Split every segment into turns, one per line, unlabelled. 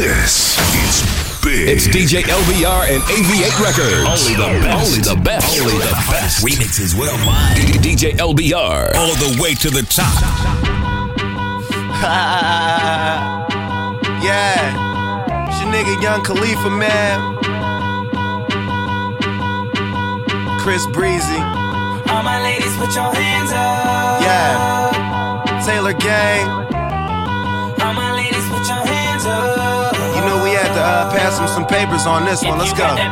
This is big.
It's DJ LBR and AV8 Records. Only the best. Only the best. Only the best.
Remixes worldwide.
DJ LBR.
All the way to the top.
yeah. It's your nigga Young Khalifa, man. Chris Breezy.
All my ladies, put your hands up.
Yeah. Taylor Gang.
All my ladies, put your hands up.
You know we had to uh, pass him some papers on this one. Let's go.
you.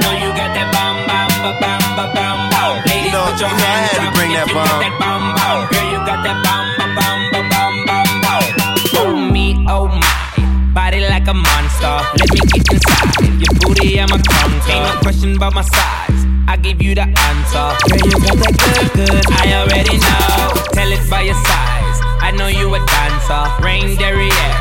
Know you
I had to bring that bomb.
Girl, you got that. Oh me, oh my. Body like a monster. Let me get inside. Your booty, I'm a conquer. Ain't no question about my size. I give you the answer. Girl, you got that good, good. I already know. Tell it by your size. I know you a dancer. Rain derriere.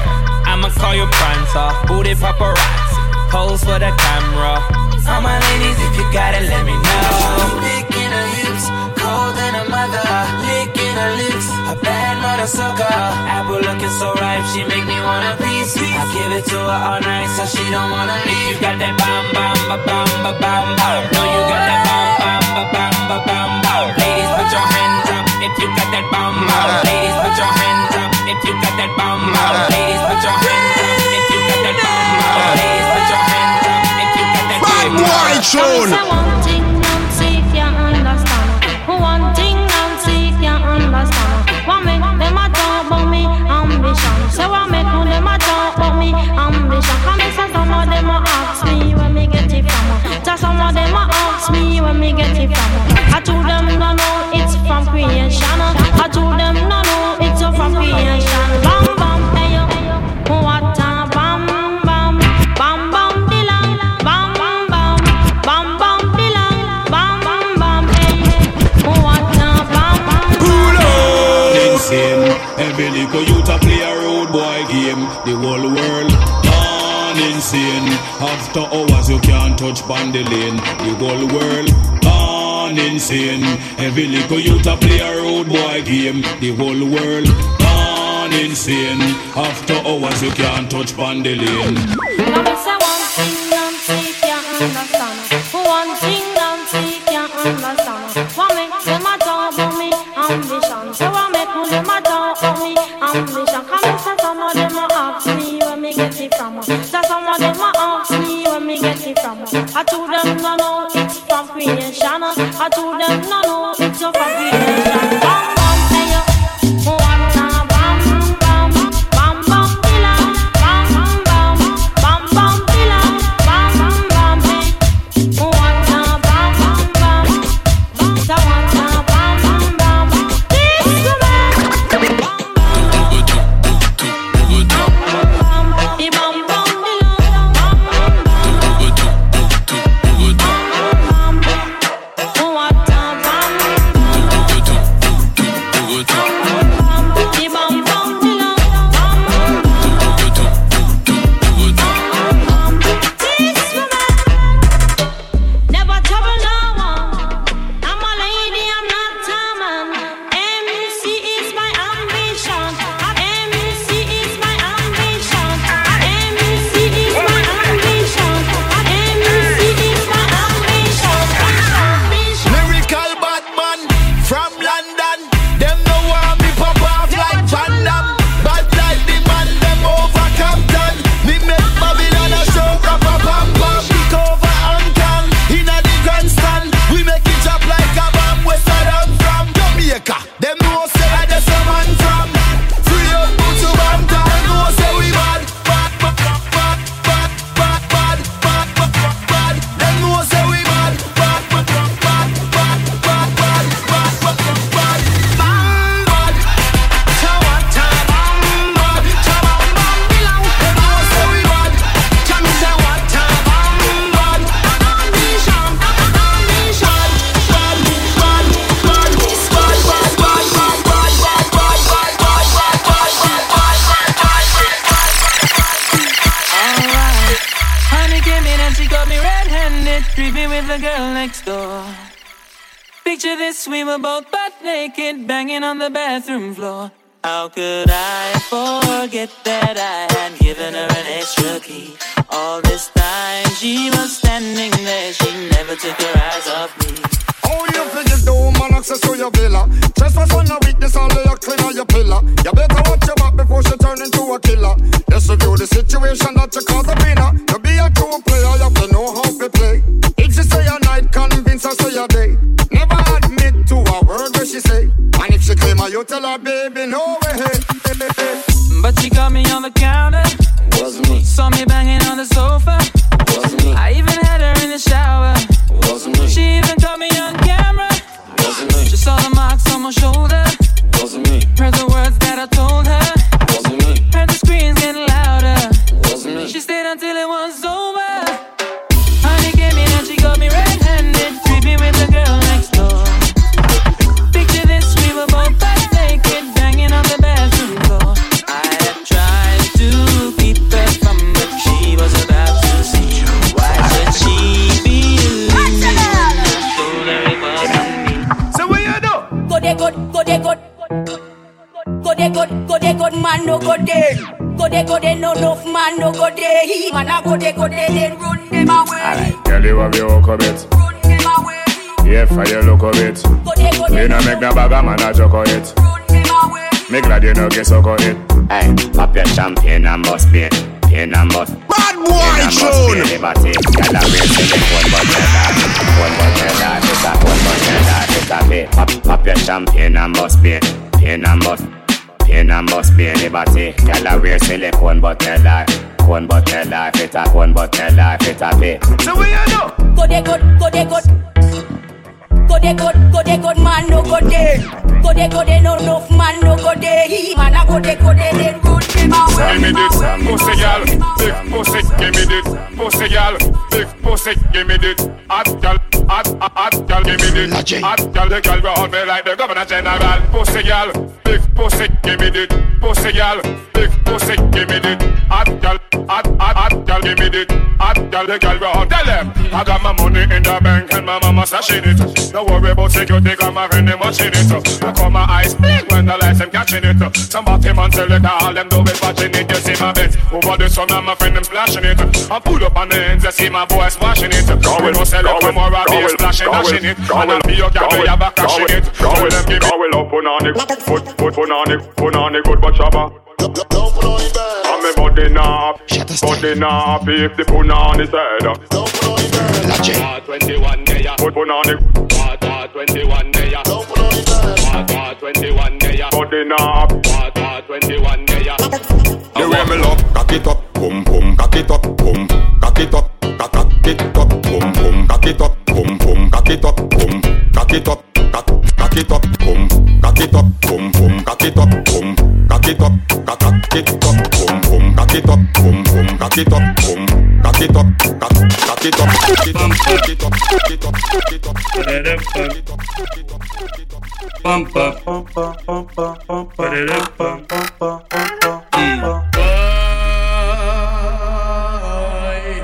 I'ma call you prancer. Booty paparazzi. Pose for the camera. All my ladies, if you got it, let me know. Licking her hips, cold than a mother. Licking her lips, a bad mother sucker. Apple looking so ripe, she make me wanna piece. I give it to her all night, so she don't wanna leave. You got that bam ba bam ba bam bam. No, you got that bam ba bam ba bam bam. Ladies, put your hands if you got that bam bam. Ladies, put your hands up if you got that bam bam. Ladies, put your hands up if you got that bam bam. Ladies, put your hands up if you got that bam bam.
Boy.
Say one thing, Nancy, can't understand. One thing, Nancy, can't understand. What make them a talk about me ambition? Say what make them a talk about me ambition? Come and some of them a ask me where me get it from. Just some of them a ask me where me get it from. I told them no no,
you can't touch on the whole world gone insane. Every little youth a play a road boy game. The whole world gone insane. After hours you can't touch on
to the no
saw the marks on my shoulder.
wasn't me,
Heard the words that I told her.
Man, no go there. He man, I go there, go there, then run them away.
Girl, you have your hook of it.
Run them away.
Yeah, for your look of it.
Go there, go
We
there,
no make no bag of man a joke of it.
run them away.
Me glad you no get suck of it.
Hey, pop your champagne and bust pain, pain and bust.
Bad boy
and bust
tune.
pain, liberty. Gyal a race to the one but never, one but never. It's a one but never. It's a pay. Pop, pop your champagne and bust pain, pain and bust. In a must be anybody. Tell her wear silicone, but tell her. Cone, but tell her. Fit a cone, but tell her. Fit a pay.
So we are no.
Go there, go, go there, go. Go there, go, go there, go, man, no go there. Go there, go there, no, no, man, no go there. He man, I go there, go there, then run them away.
Give me this pussy, girl. Big pussy, give me this pussy, girl. Big pussy, give me this hot girl. Hot, hot, hot girl, give me this hot girl. The girl will hold me like the governor general. Pussy, girl. Big pussy, give me this pussy, girl. Big pussy, give me this hot girl. Hot, hot, hot girl, give me this hot girl. The girl will hold. Tell them I got my money in the bank and my mama stashing it. Don't worry about security, got my friend them watching it. I call my eyes big when the lights them catching it. Somebody man tell it all them do it watching it. You see my bed over the sun and my friend them splashing it. I pull up on the ends, you see my boys washing it. We no sell it, more I'll be splashing, dashing it. And I'll be your girl, we have a crashing it. Tell them give me. Will up put on it, put put put on it, put on it, good but shabba. I'm a body now, body now. If the put on his head,
War 21 day,
put put on it,
War 21 day, War 21 day,
body now.
War 21 day.
The way me love, cock it up, boom boom, cock it up, boom, cock it up, cock cock it up, boom boom, cock it up, boom boom, cock it up, boom, cock it up, cock cock it up, boom, cock it up, boom boom, cock it up, boom, cock it up, cock it up, boom boom, cock it up, boom boom, cock it up, boom, cock it up, cock it up, cock it up, cock it up, cock it up, cock it up.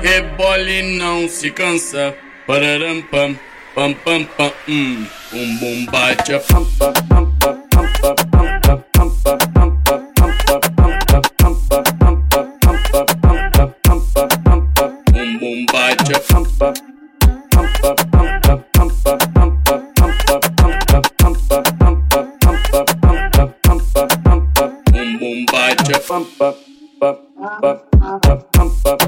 Rebole não se cansa. Pararam pam, pam pam pam. Hum, bum bate pam pam pam pam pam pam pam pam pam
Bump up, up, up, up, up, bump up.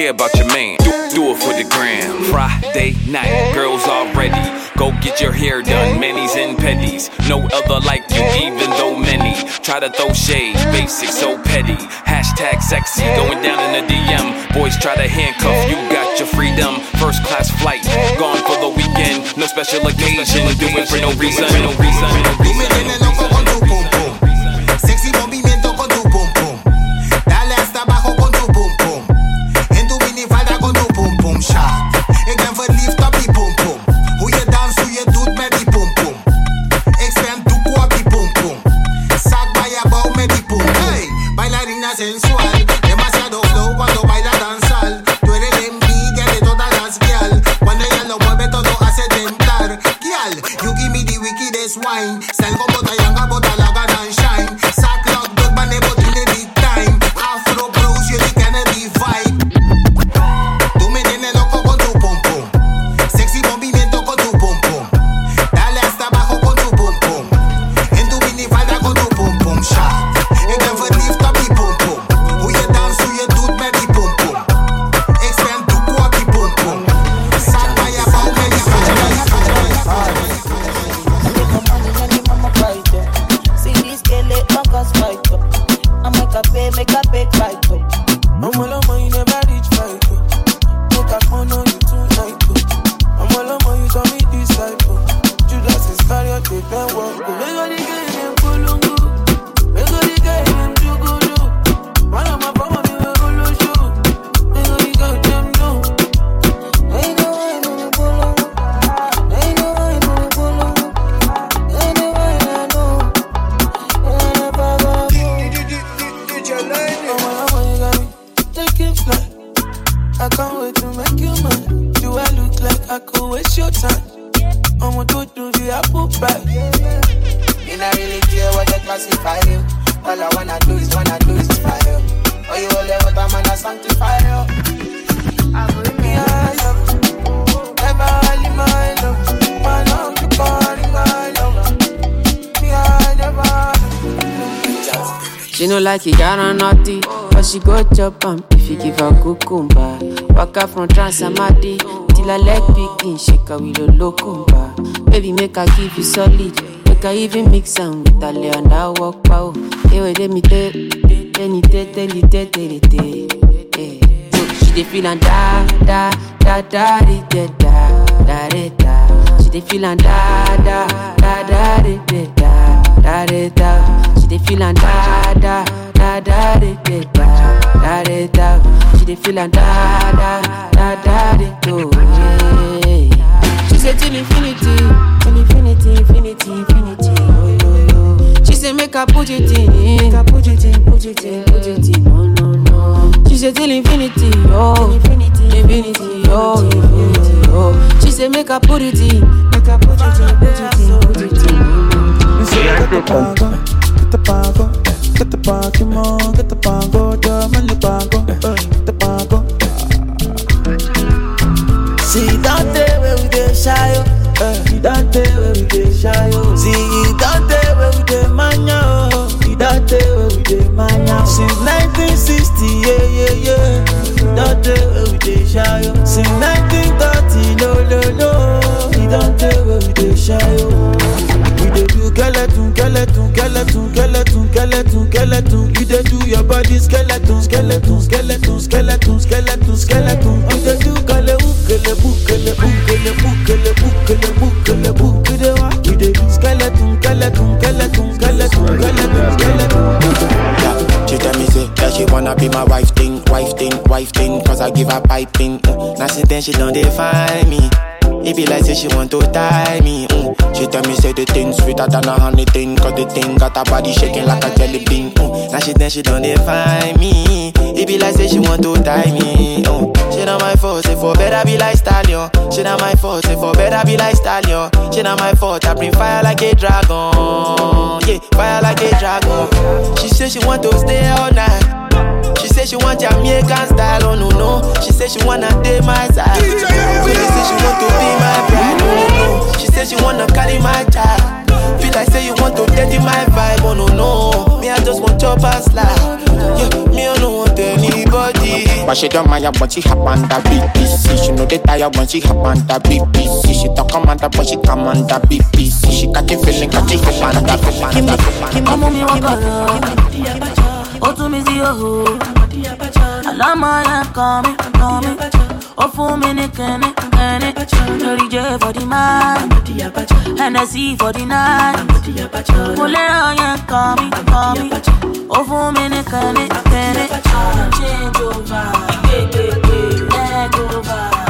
care about your man. Do, do it for the gram. Friday night, girls already. Go get your hair done, manis and pedis. No other like you, even though many try to throw shade. Basic, so petty. Hashtag sexy, going down in the DM. Boys try to handcuff you, got your freedom. First class flight, gone for the weekend. No special occasion, do it for no reason. No reason,
no reason. Transamadi till I leg begin shake a locumba. Baby, make her give you solid, make her even mix am with a and I walk pow. Hey, wait, let me tell, me tell, you, tell, you, tell. So she dey feel and da da da da da da da da da. She dey feel and da da da da da da da da da. She dey feel and da da da da da da da da. She dey feel and da da da da I put it in, make I put it in, put it in, put it in. No, no, no. She say till infinity, oh, infinity, infinity, oh, infinity, oh. She say make I put it in, make I put it in, put it in, put it in.
Me say get the pango, get the pango, get the pango, get the pango, dame el pango, eh, get the pango.
See that day where we dey shy oh.
See that day where we dey shy oh.
See we dey. Since 1960 yeah yeah yeah.
That day where we dey shy oh.
Since 1930 no no no.
See that day where we dey shy oh. We dey do skeleton, skeleton, skeleton, skeleton, skeleton, skeleton. You dey do your body skeleton, skeleton, skeleton, skeleton, skeleton, skeleton.
Be my wife thing, wife thing, wife thing, cause I give her piping. Mm. Now since then she don't define me. It be like say she want to tie me. Mm. She tell me say the thing sweeter than a honey thing, cause the thing got her body shaking like a jelly bean. Mm. Now she then she don't define me. It be like say she want to tie me. Mm. She not my fault, say for better be like stallion. She not my fault, say for better be like stallion. She not my fault, I bring fire like a dragon. Yeah, fire like a dragon. She say she want to stay all night. She say she want Jamaican style, oh no no. She say she wanna date my side. Really say she want to be my bride, oh no no. She say she wanna carry my child. Feel like say you want to dirty my vibe, oh no no. Me I just want chop and slide. Yeah, me I don't want anybody.
But she don't mind when she hop on the BBC. She know they tired when she hop on the BBC. She talk commander but she come on the BBC. She got the feeling, got the feeling, got the feeling, got the feeling.
ọmọ mi wọ́n kọ̀ lọ. Ó tún mi sí òhò. àlámọ̀ yẹn kàn mí kàn mí. ó fún mi ní kẹ́ni kẹ́ni. lórí jẹ́ the man. Hennessy the night. mo lérò yẹn kàn ní kẹ́ni kẹ́ni. change over. leg over.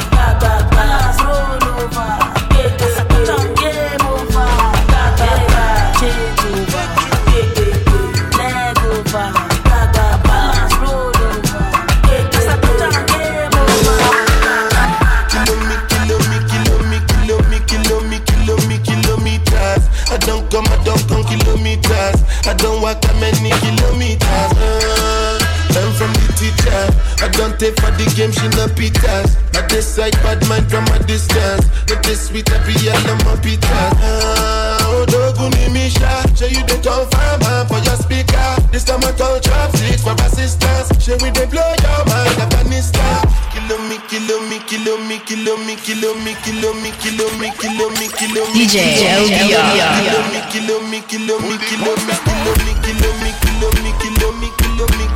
Take for the game, she no pitas. I decide bad mind from a distance. But this sweet every yellow my pitas. Uh, oh, doguni misha. Show you the confirm uh, for your speaker. This time I call chopsticks for assistance. Show me they blow your mind, Afghanistan. Kilo me, kilo me, kilo me, kilo me, kilo me, kilo me, kilo me, kilo me, kilo me.
DJ LBR.
Kilo me, kilo me, kilo me, kilo me, kilo me, kilo me, kilo me, kilo me, kilo me, kilo me,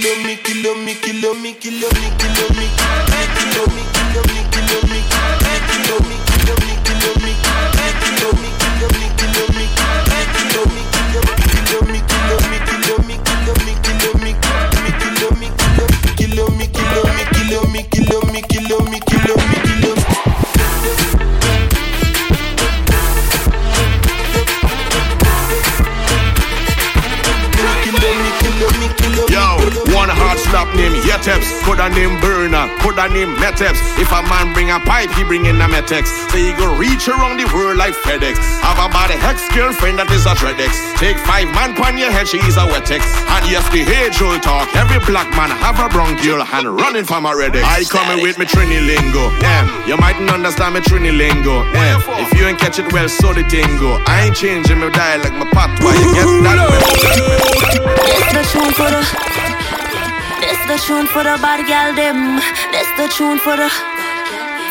kill me, kill me, kill me, kill me, kill me, me.
Burner, coulda name Meteps. If a man bring a pipe, he bring in a Metex. So he go reach around the world like FedEx. Have a body hex girlfriend that is a Dreadex. Take five man pon your head, she is a Wetex. And yes, the age old talk. Every black man have a bronchial and running from a Redex. I coming with me Trini lingo. Yeah, you mightn't understand me Trini lingo. Yeah, if you ain't catch it well, so the tingo. I ain't changing my dialect, my patois. You get that well.
The tune for the. This the tune for the bad gal them. This the tune for the.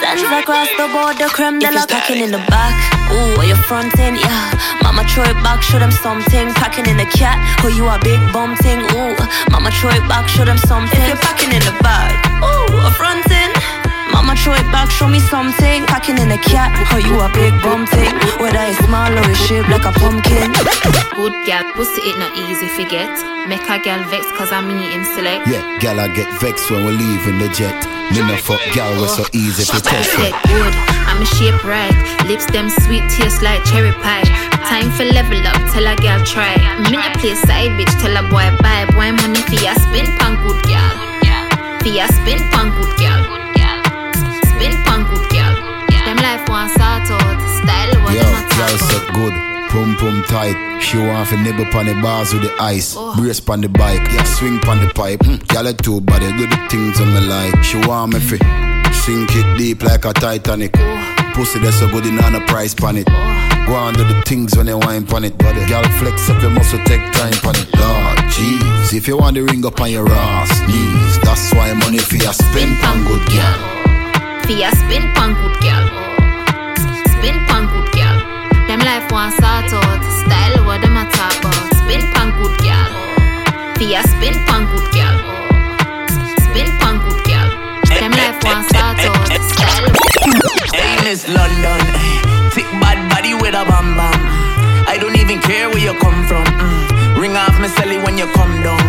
Sends across the board, the creme de la packing in the back. Ooh, or your front end, yeah. Mama throw it back, show them something. Packing in the cat, oh you a big bum thing. Ooh, mama throw it back, show them something. If you're packing in the bag, ooh, a front end. Mama throw it back, show me something. Packing in a cat, oh you a big bum thing. Whether it's small or it's shaped like a pumpkin.
Good gal, pussy it not easy forget. Make a gal vex cause I me him select.
Yeah, gal, I get vexed when we're leaving the jet. Me no fuck gal, we're so easy to test
Set good, I'm a shape right. Lips them sweet, taste like cherry pie. Time for level up, tell a gal try. Me no play side bitch, tell a boy bye. Boy money for ya spin pan good gal. For ya spin pan good gal. Life want sort out, style what
Yo,
them a
gal said good. Pum pum tight, she want to nibble pon the bars with the ice. Brace pon the bike, yeah, swing pon the pipe. Mm, gal it too body, do the things on me like. She want me fi sink it deep like a Titanic. Pussy that's so good, in on a price pon it. Go on do the things when you wine pon it, body. Gal flex up your muscle, take time pon it. Lord, jeez, if you want the ring up on your ass, knees, that's why money for your spend pon good gal.
For ya spin pan good gal. Life want sort out. Style what them a talk about. Spin pan good gal. For ya spin pan good gal. Spin pan good gal. Them life want sort out. Style.
Hey, Miss London, thick bad body with a bam bam. I don't even care where you come from. mm. Ring off me celly when you come down.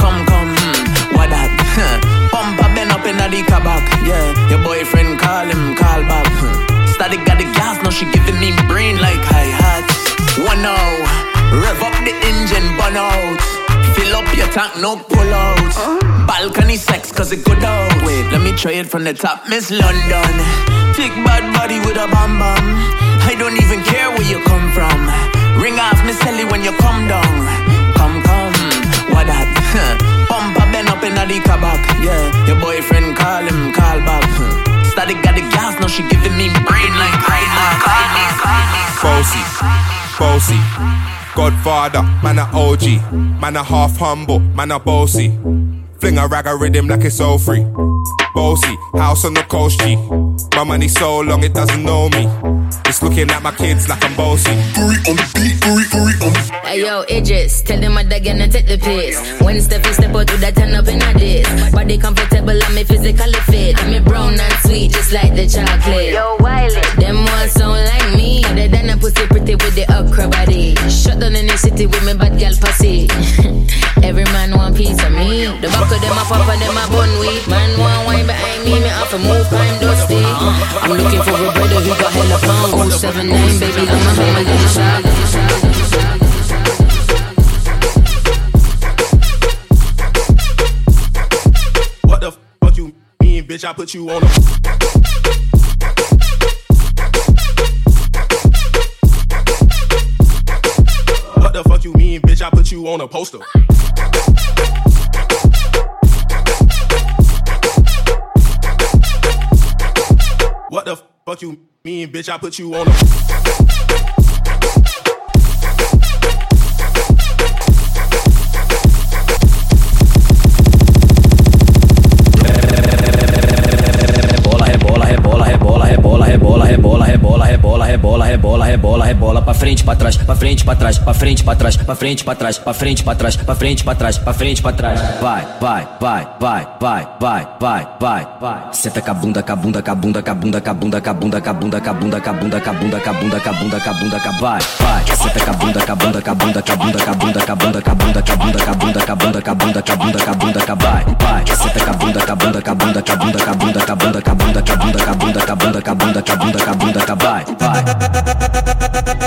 Come, come, mm. what that? Pump a bend up in the kabak. Yeah, your boyfriend call him, call back. Static got the gas, now she giving me brain like hi hats. One now, rev up the engine, burn out. Fill up your tank, no pull out. Balcony sex, cause it good out. Wait, let me try it from the top, Miss London. Thick bad body with a bam bam. I don't even care where you come from. Ring off Miss Ellie when you come down. Come, come, what that? Pump a bend up in the kabak. Yeah, your boyfriend call him, call back. Got the now she giving me brain like
Bossy, bossy. Godfather, man a OG. Man a half humble, man a bossy. Fling a rag a rhythm like it's all free. Bossy, house on the coast G. My money so long it doesn't know me. It's looking at my kids like I'm bossy. on the beat, on the
Hey yo, Idris, tell them what they gonna take the piss. When Steffi step out with that turn up in a dish. Body comfortable, I'm me physically fit. I'm me brown and sweet, just like the chocolate. Yo, Wiley, them ones sound like me. They done a pussy pretty with the okra body. Shut down in the city with me bad girl pussy. Every man want piece of me. The back of them a pop and them a bun weed. Man want wine behind me, me have to move I'm dusty. I'm looking for a brother who got hella pound. 079, baby, I'm a hammer, little shot.
What the fuck you mean, bitch? I put you on a. What the fuck you mean, bitch? I put you on a poster. Fuck you mean, bitch? I put you on a.
Rebola, rebola, rebola, rebola, frente, pra trás, pra frente, pra trás, pra frente, pra trás, pra frente, pra trás, pra frente, pra trás, pra frente, pra trás, pra frente, pra trás. Vai, vai, vai, vai, vai, vai, vai, vai, vai. Senta com a bunda, com a bunda, com a bunda, com a bunda, com a bunda, com a bunda, com a bunda, com a bunda, com a bunda, com a bunda, com a bunda, com a bunda, com a bunda, com a vai, vai. Senta com a bunda, com a bunda, com a bunda, com a bunda, com a bunda, com a bunda, com a bunda, com a bunda, com a bunda, com a bunda, com a bunda, com a bunda, com a bunda, com a vai, vai. Senta com a bunda, com a bunda, com a bunda, com a bunda, com a bunda, com a bunda, com a bunda, com a bunda, com a bunda, com a bunda, com a bunda, com a bunda, com a bunda, com a bunda, com a vai, vai.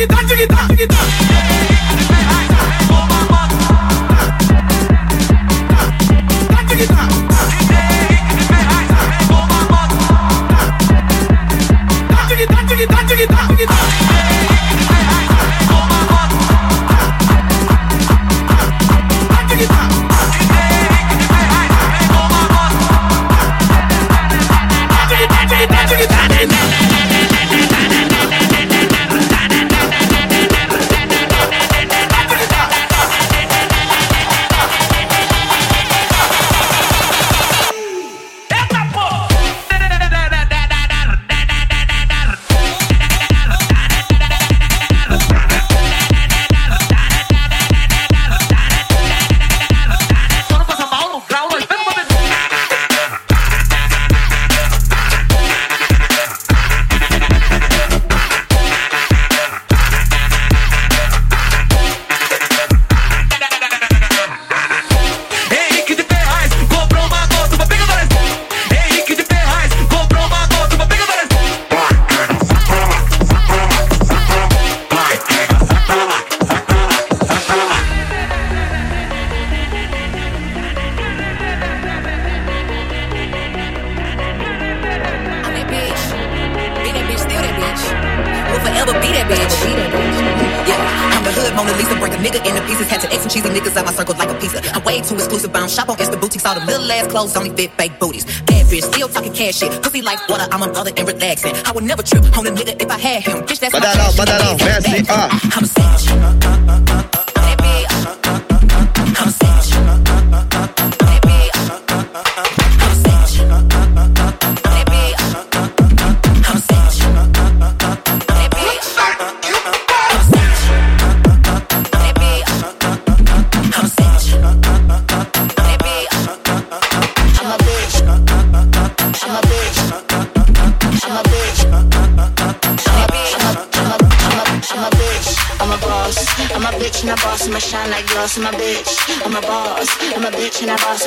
tic tac, tic tac, tic tac. Like water. I'm on other and relaxing. I would never trip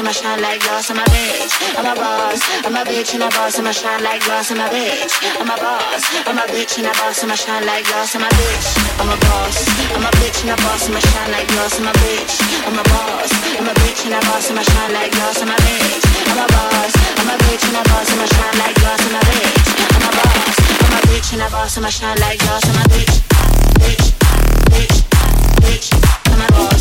and. I'ma shine like gloss. I'm a bitch. I'm a boss. I'm a bitch and a boss. I'ma shine like gloss. I'm a bitch. I'm a boss. I'm a bitch and a boss. I'ma shine like gloss. I'm a bitch. I'm a boss. I'm a bitch and a boss. I'ma shine like gloss. I'm a bitch. I'm a boss. I'm a bitch and a boss. I'ma shine like gloss. I'm a bitch. I'm a boss. I'm a bitch and a boss. I'ma shine like gloss. I'm a bitch. I'm a boss. I'm a bitch and a boss. I'ma shine like gloss. I'm a bitch. Bitch. Bitch. Bitch. I'm a. Boss.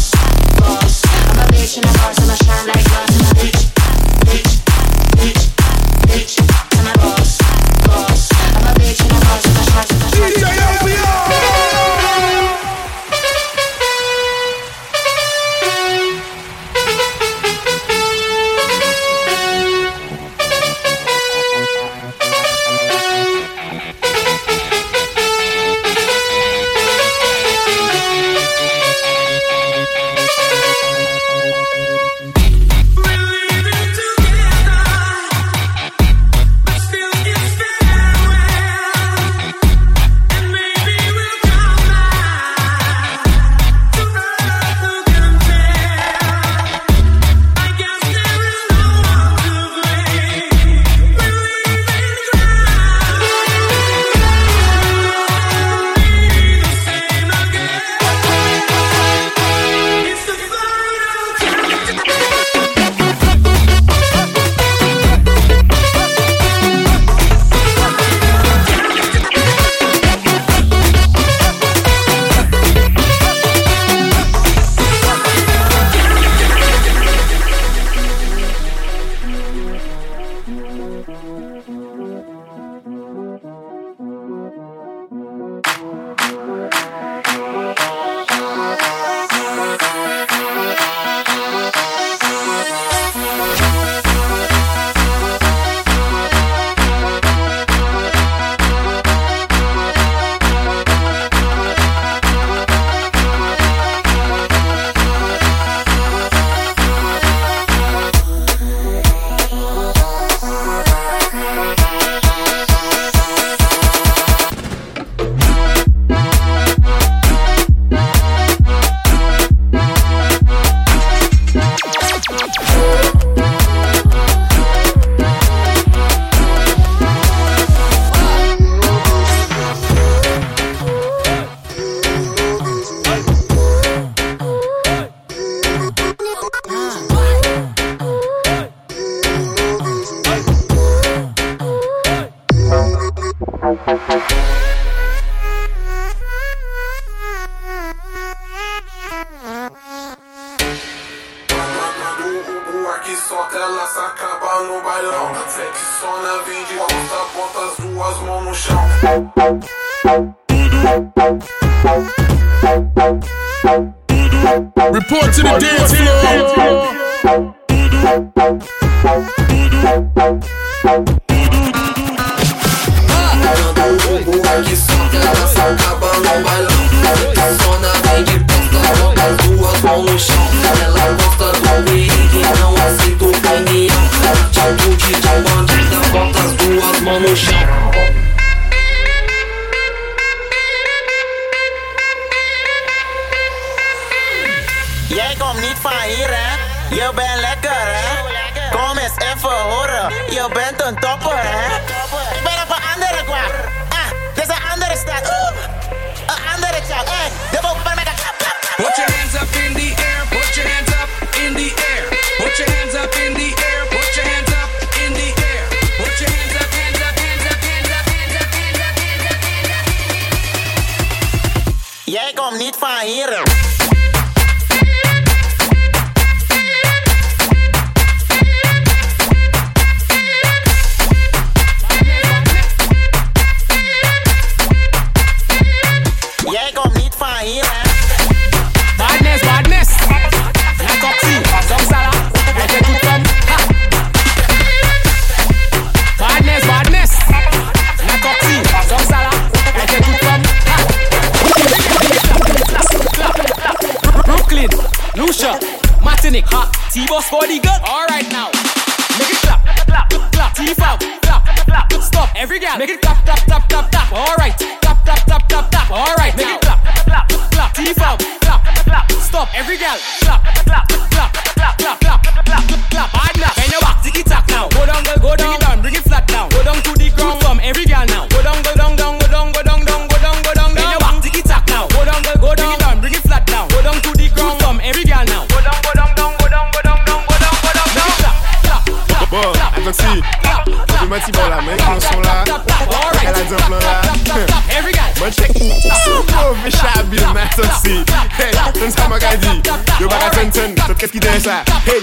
Kèst ki den sa? Hey!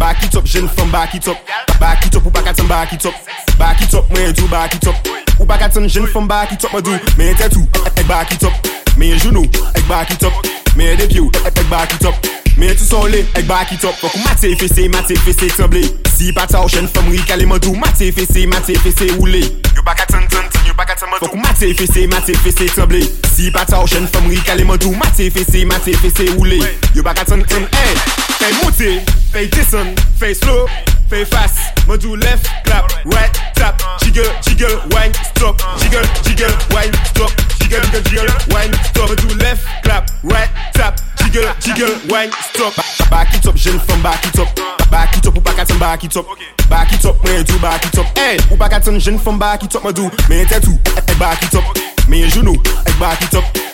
Bak it
up, jen fèm bak it up Bak it up, ou bak atan bak it up Bak it up, mwen djou bak it up Ou bak atan jen fèm bak it up mwen djou Mwen tetou, ek bak it up Mwen jounou, ek bak it up Mwen depyou, ek bak it up Mwen tou son le, ek bak it up Fok ou mate fese, mate fese, tremble Si pata ou jen fèm rikale mwen djou Mate fese, mate fese, oule Yo bak atan, tan, tan Fok mate fese, mate fese tremble. Si pata ou chen fom rikale mandou. Mate fese, mate fese roule Yo baka ton en en Fey monte, fey desen, fey slow. pay fast. Me do left clap, right tap, jiggle, jiggle, wine, stop, jiggle, jiggle, wine, stop, jiggle, jiggle, jiggle, wine, stop. Me do left clap, right tap, jiggle, jiggle, wine, stop. Back it up, jeune femme, back it up, back it up, ou pas qu'à back it up, back it up, me do back it up. Hey, ou pas qu'à jeune femme, back it up, me do, me tête tout, eh, eh, back it up, me genoux, eh, back it up.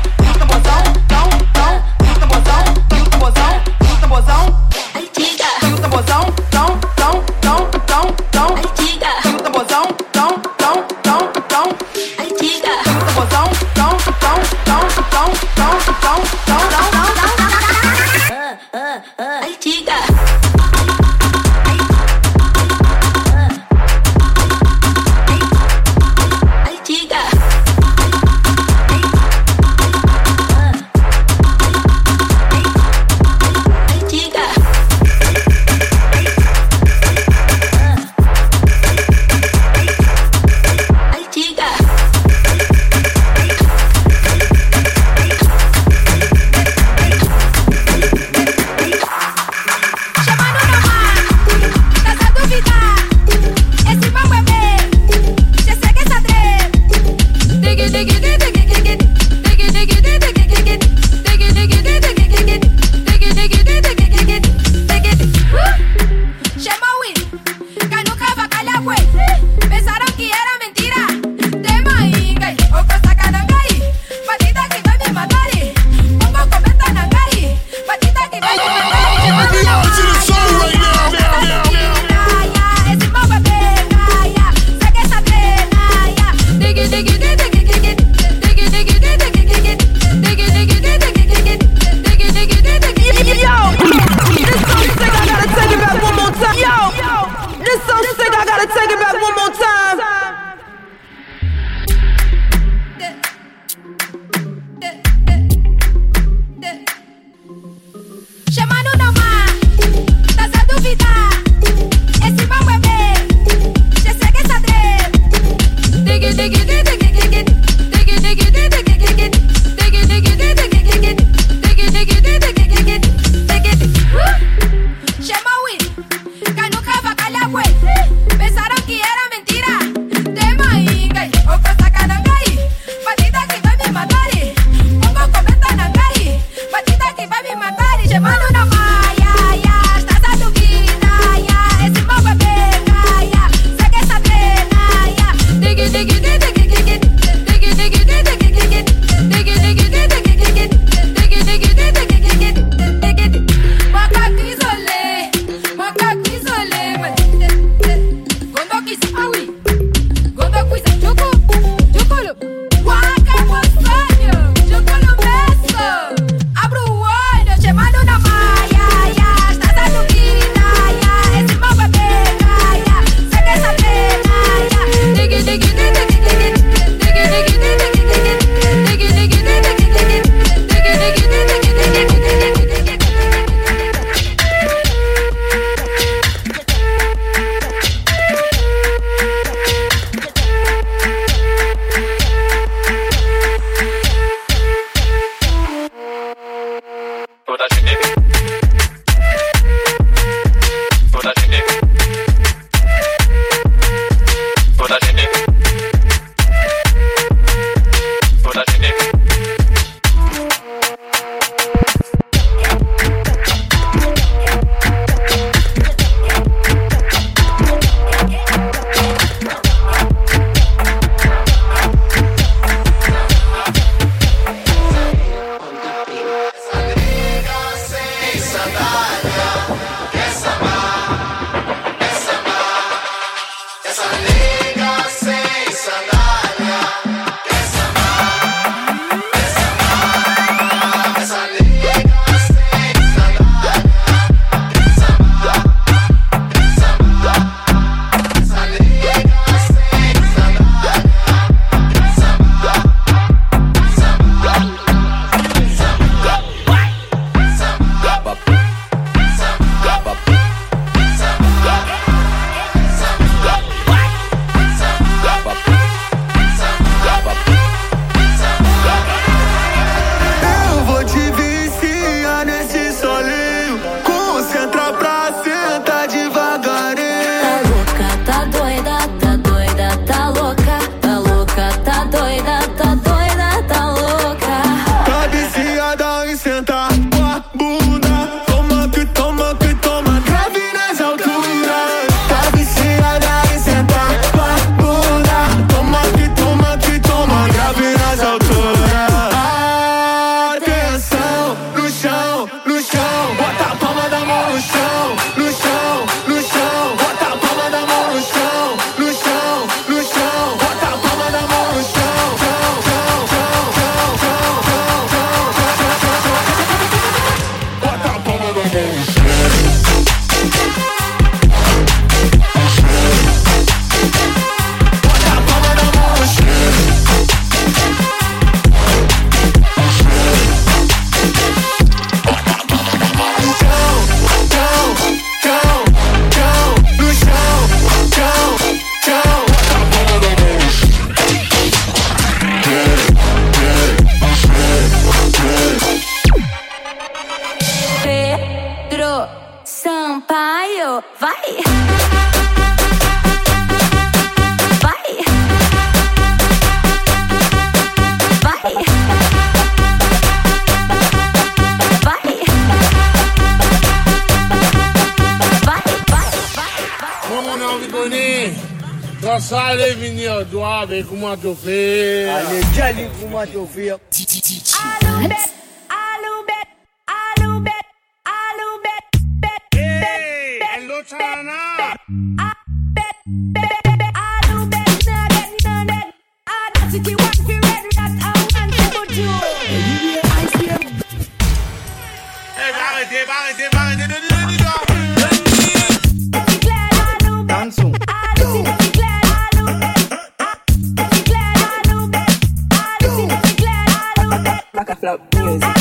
Quand ça venir, doigt avec moi t'offrir.
Allez,
j'allais pour
moi t'offrir. Allô, bête, up
music.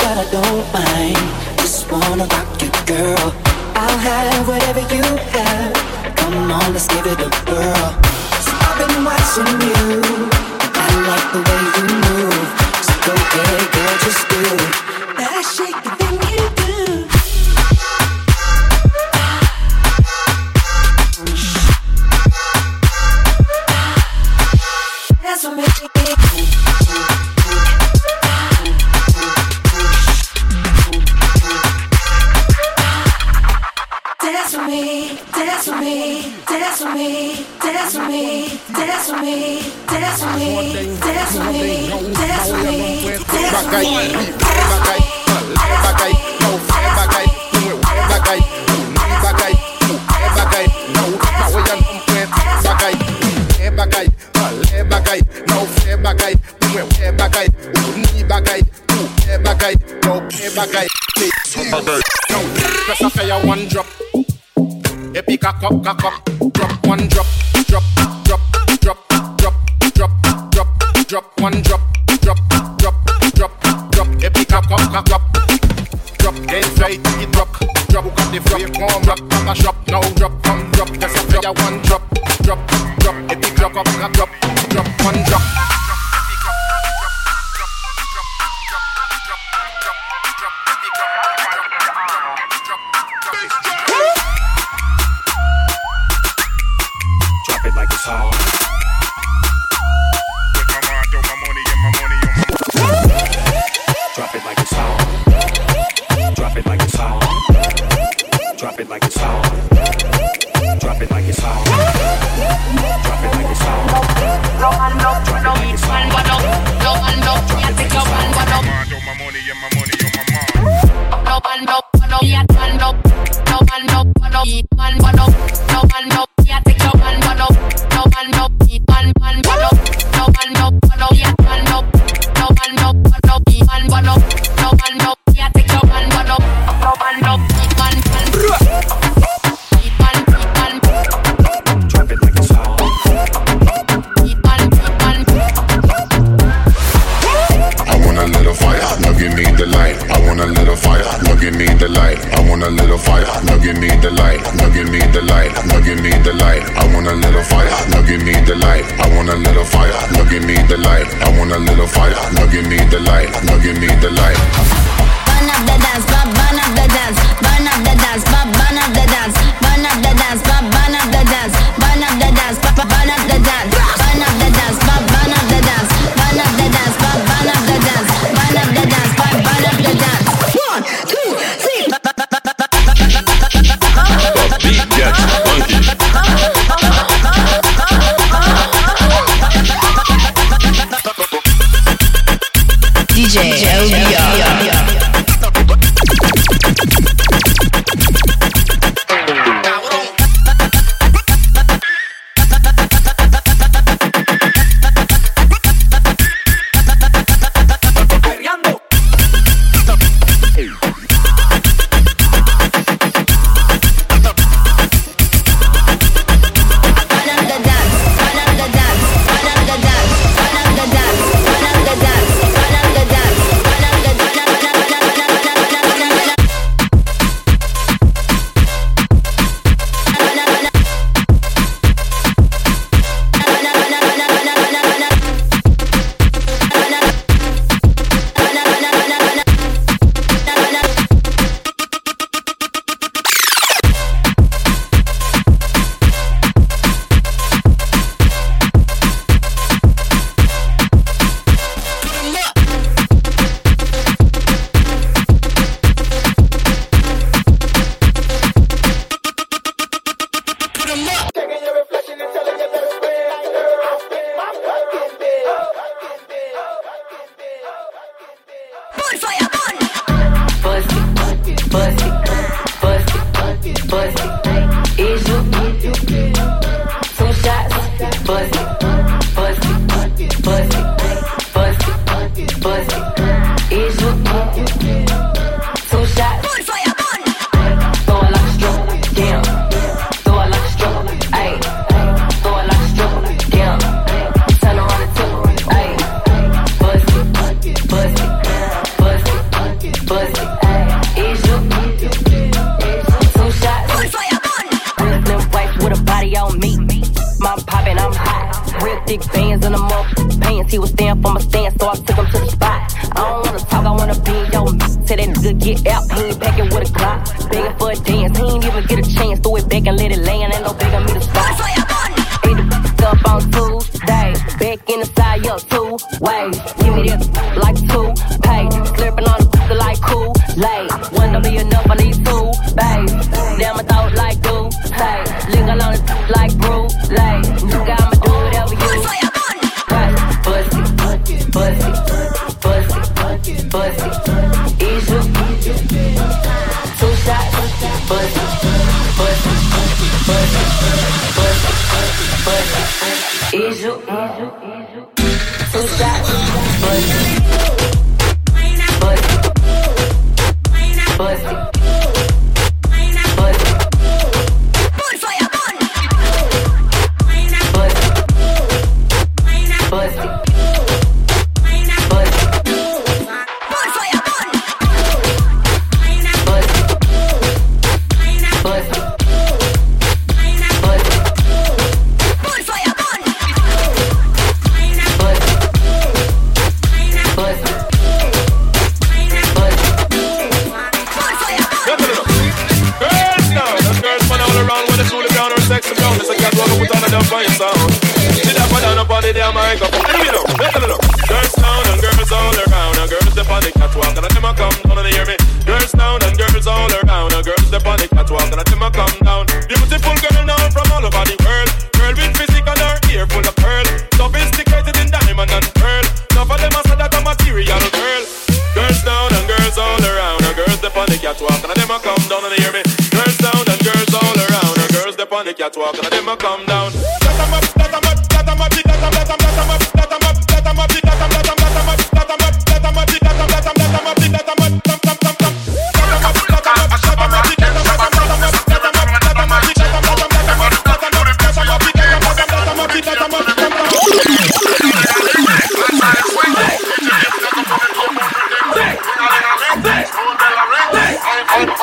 But I
don't
mind. Just wanna rock you, girl. I'll have whatever you have. Come on, let's give it a whirl. So I've been watching you. I like the way you move. So go ahead, girl, just do that shaky thing you
dance with me, dance with me, dance with me, dance with me, dance with me, dance with me, Bagay, le bagay, nou fe bagay, mwen we bagay, ou ni bagay, ou e bagay, nou e bagay, le bagay.
Nou, press a fire one drop, epi kakop kakop, drop one drop drop, drop, drop, drop, drop, drop, drop, one drop, drop, drop, drop, drop, et drop, drop, drop. cap, cap, drop, inside, it drop, drop, who got the drop come drop, drop, drop. shop, no drop, come drop, that's drop player, one drop, drop, drop, et puis drop, cap, cap,
drop. Drop it like it's hot. Drop it like it's hot. Drop it like it's hot. Drop it like it's hot. Drop it like it's hot. Drop it like it's hot.
Want a little fire, now give me the light. Now give me the light.
Burn up the dance, burn up the dance,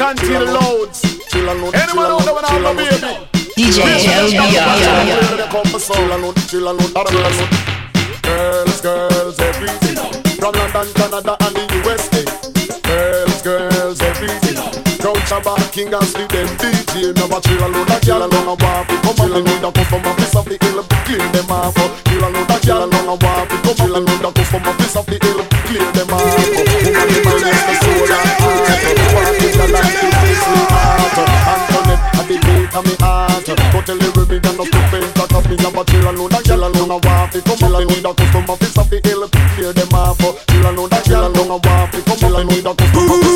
LBR.
Loads. Anyone out there when I'm a baby?
DJ LBR.
Girls, girls, everything. From London, Canada, and the USA. Girls, girls, everything. Crown Shabba, King and Sleep, them DJ. Never chill alone, a girl alone, a walk. Come on, need a come from a piece of the hill, clean them off. Chill alone, a girl alone, a walk. Come on, need a come from a piece of the hill, clean them off. Woman, the man is the soul and heart like to fix me heart And the beat of me heart But tell the women I'm stupid That of me I'm a chill And I want it Come on, me need a custom office of the hill Clear them off Chill alone, chill alone I want it Come on, I need a custom office